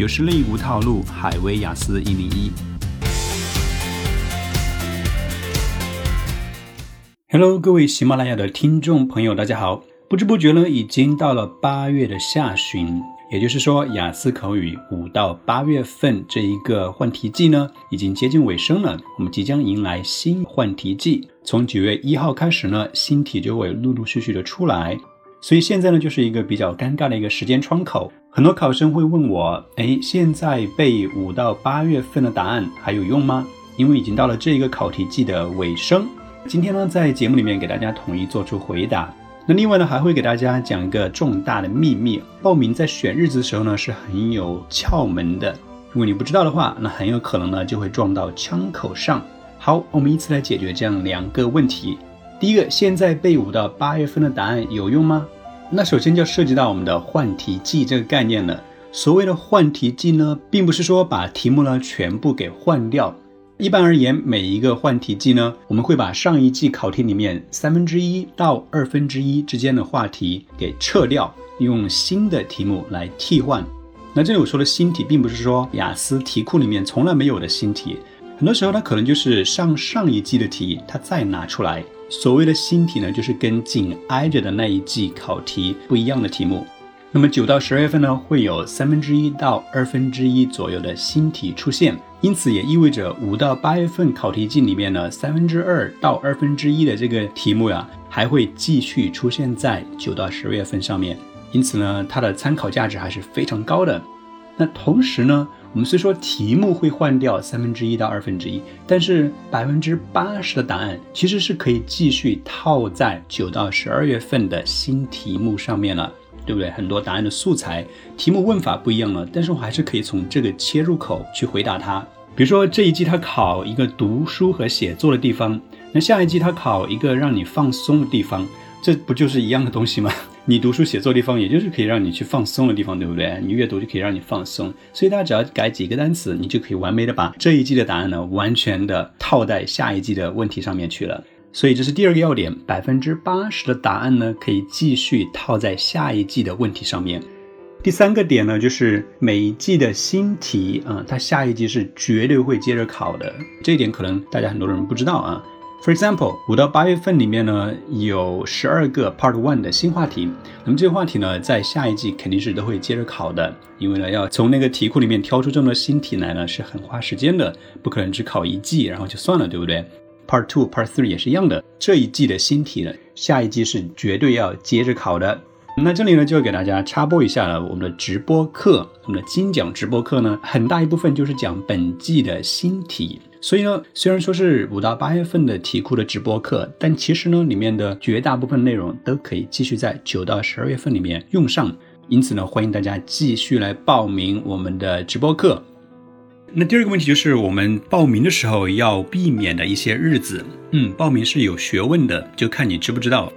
有实力无套路，海威雅思一零一。Hello，各位喜马拉雅的听众朋友，大家好！不知不觉呢，已经到了八月的下旬，也就是说，雅思口语五到八月份这一个换题季呢，已经接近尾声了。我们即将迎来新换题季，从九月一号开始呢，新题就会陆陆续续的出来。所以现在呢，就是一个比较尴尬的一个时间窗口。很多考生会问我：“哎，现在背五到八月份的答案还有用吗？”因为已经到了这一个考题季的尾声。今天呢，在节目里面给大家统一做出回答。那另外呢，还会给大家讲一个重大的秘密：报名在选日子的时候呢，是很有窍门的。如果你不知道的话，那很有可能呢，就会撞到枪口上。好，我们依次来解决这样两个问题。第一个，现在背五到八月份的答案有用吗？那首先就涉及到我们的换题季这个概念了。所谓的换题季呢，并不是说把题目呢全部给换掉。一般而言，每一个换题季呢，我们会把上一季考题里面三分之一到二分之一之间的话题给撤掉，用新的题目来替换。那这里我说的新题，并不是说雅思题库里面从来没有的新题，很多时候它可能就是上上一季的题，它再拿出来。所谓的新题呢，就是跟紧挨着的那一季考题不一样的题目。那么九到十月份呢，会有三分之一到二分之一左右的新题出现。因此也意味着五到八月份考题季里面呢，三分之二到二分之一的这个题目呀，还会继续出现在九到十月份上面。因此呢，它的参考价值还是非常高的。那同时呢，我们虽说题目会换掉三分之一到二分之一，但是百分之八十的答案其实是可以继续套在九到十二月份的新题目上面了。对不对？很多答案的素材、题目问法不一样了，但是我还是可以从这个切入口去回答它。比如说这一季他考一个读书和写作的地方，那下一季他考一个让你放松的地方，这不就是一样的东西吗？你读书写作的地方，也就是可以让你去放松的地方，对不对？你阅读就可以让你放松，所以大家只要改几个单词，你就可以完美的把这一季的答案呢，完全的套在下一季的问题上面去了。所以这是第二个要点，百分之八十的答案呢可以继续套在下一季的问题上面。第三个点呢，就是每一季的新题啊，它下一季是绝对会接着考的。这一点可能大家很多人不知道啊。For example，五到八月份里面呢有十二个 Part One 的新话题，那么这个话题呢在下一季肯定是都会接着考的，因为呢要从那个题库里面挑出这么多新题来呢是很花时间的，不可能只考一季然后就算了，对不对？Part Two、Part Three 也是一样的，这一季的新题呢，下一季是绝对要接着考的。那这里呢，就给大家插播一下了，我们的直播课，我们的精讲直播课呢，很大一部分就是讲本季的新题。所以呢，虽然说是五到八月份的题库的直播课，但其实呢，里面的绝大部分内容都可以继续在九到十二月份里面用上。因此呢，欢迎大家继续来报名我们的直播课。那第二个问题就是我们报名的时候要避免的一些日子。嗯，报名是有学问的，就看你知不知道。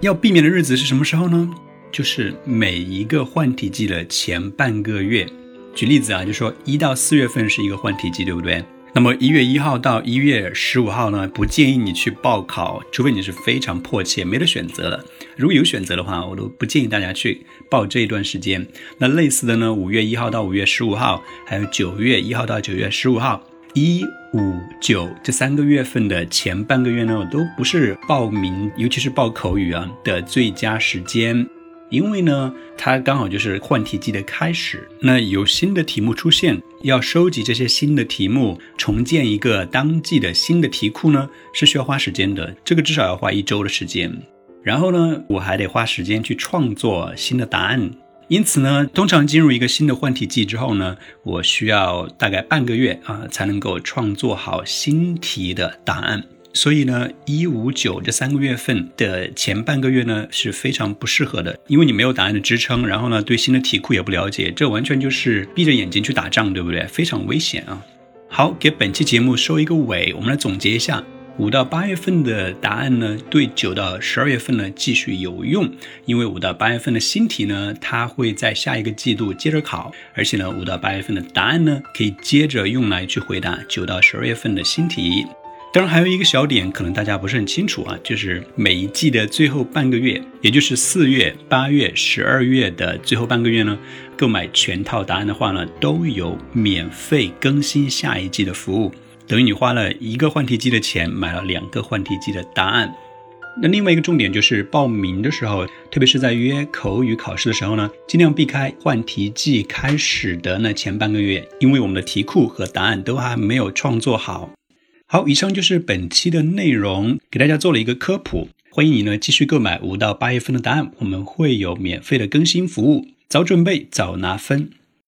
要避免的日子是什么时候呢？就是每一个换题季的前半个月。举例子啊，就说一到四月份是一个换题季，对不对？那么一月一号到一月十五号呢，不建议你去报考，除非你是非常迫切没得选择了。如果有选择的话，我都不建议大家去报这一段时间。那类似的呢，五月一号到五月十五号，还有九月一号到九月十五号，一五九这三个月份的前半个月呢，我都不是报名，尤其是报口语啊的最佳时间。因为呢，它刚好就是换题季的开始。那有新的题目出现，要收集这些新的题目，重建一个当季的新的题库呢，是需要花时间的。这个至少要花一周的时间。然后呢，我还得花时间去创作新的答案。因此呢，通常进入一个新的换题季之后呢，我需要大概半个月啊，才能够创作好新题的答案。所以呢，一五九这三个月份的前半个月呢是非常不适合的，因为你没有答案的支撑，然后呢对新的题库也不了解，这完全就是闭着眼睛去打仗，对不对？非常危险啊！好，给本期节目收一个尾，我们来总结一下：五到八月份的答案呢，对九到十二月份呢继续有用，因为五到八月份的新题呢，它会在下一个季度接着考，而且呢，五到八月份的答案呢，可以接着用来去回答九到十二月份的新题。当然，还有一个小点，可能大家不是很清楚啊，就是每一季的最后半个月，也就是四月、八月、十二月的最后半个月呢，购买全套答案的话呢，都有免费更新下一季的服务，等于你花了一个换题机的钱，买了两个换题机的答案。那另外一个重点就是报名的时候，特别是在约口语考试的时候呢，尽量避开换题季开始的那前半个月，因为我们的题库和答案都还没有创作好。好，以上就是本期的内容，给大家做了一个科普。欢迎你呢继续购买五到八月份的答案，我们会有免费的更新服务，早准备早拿分。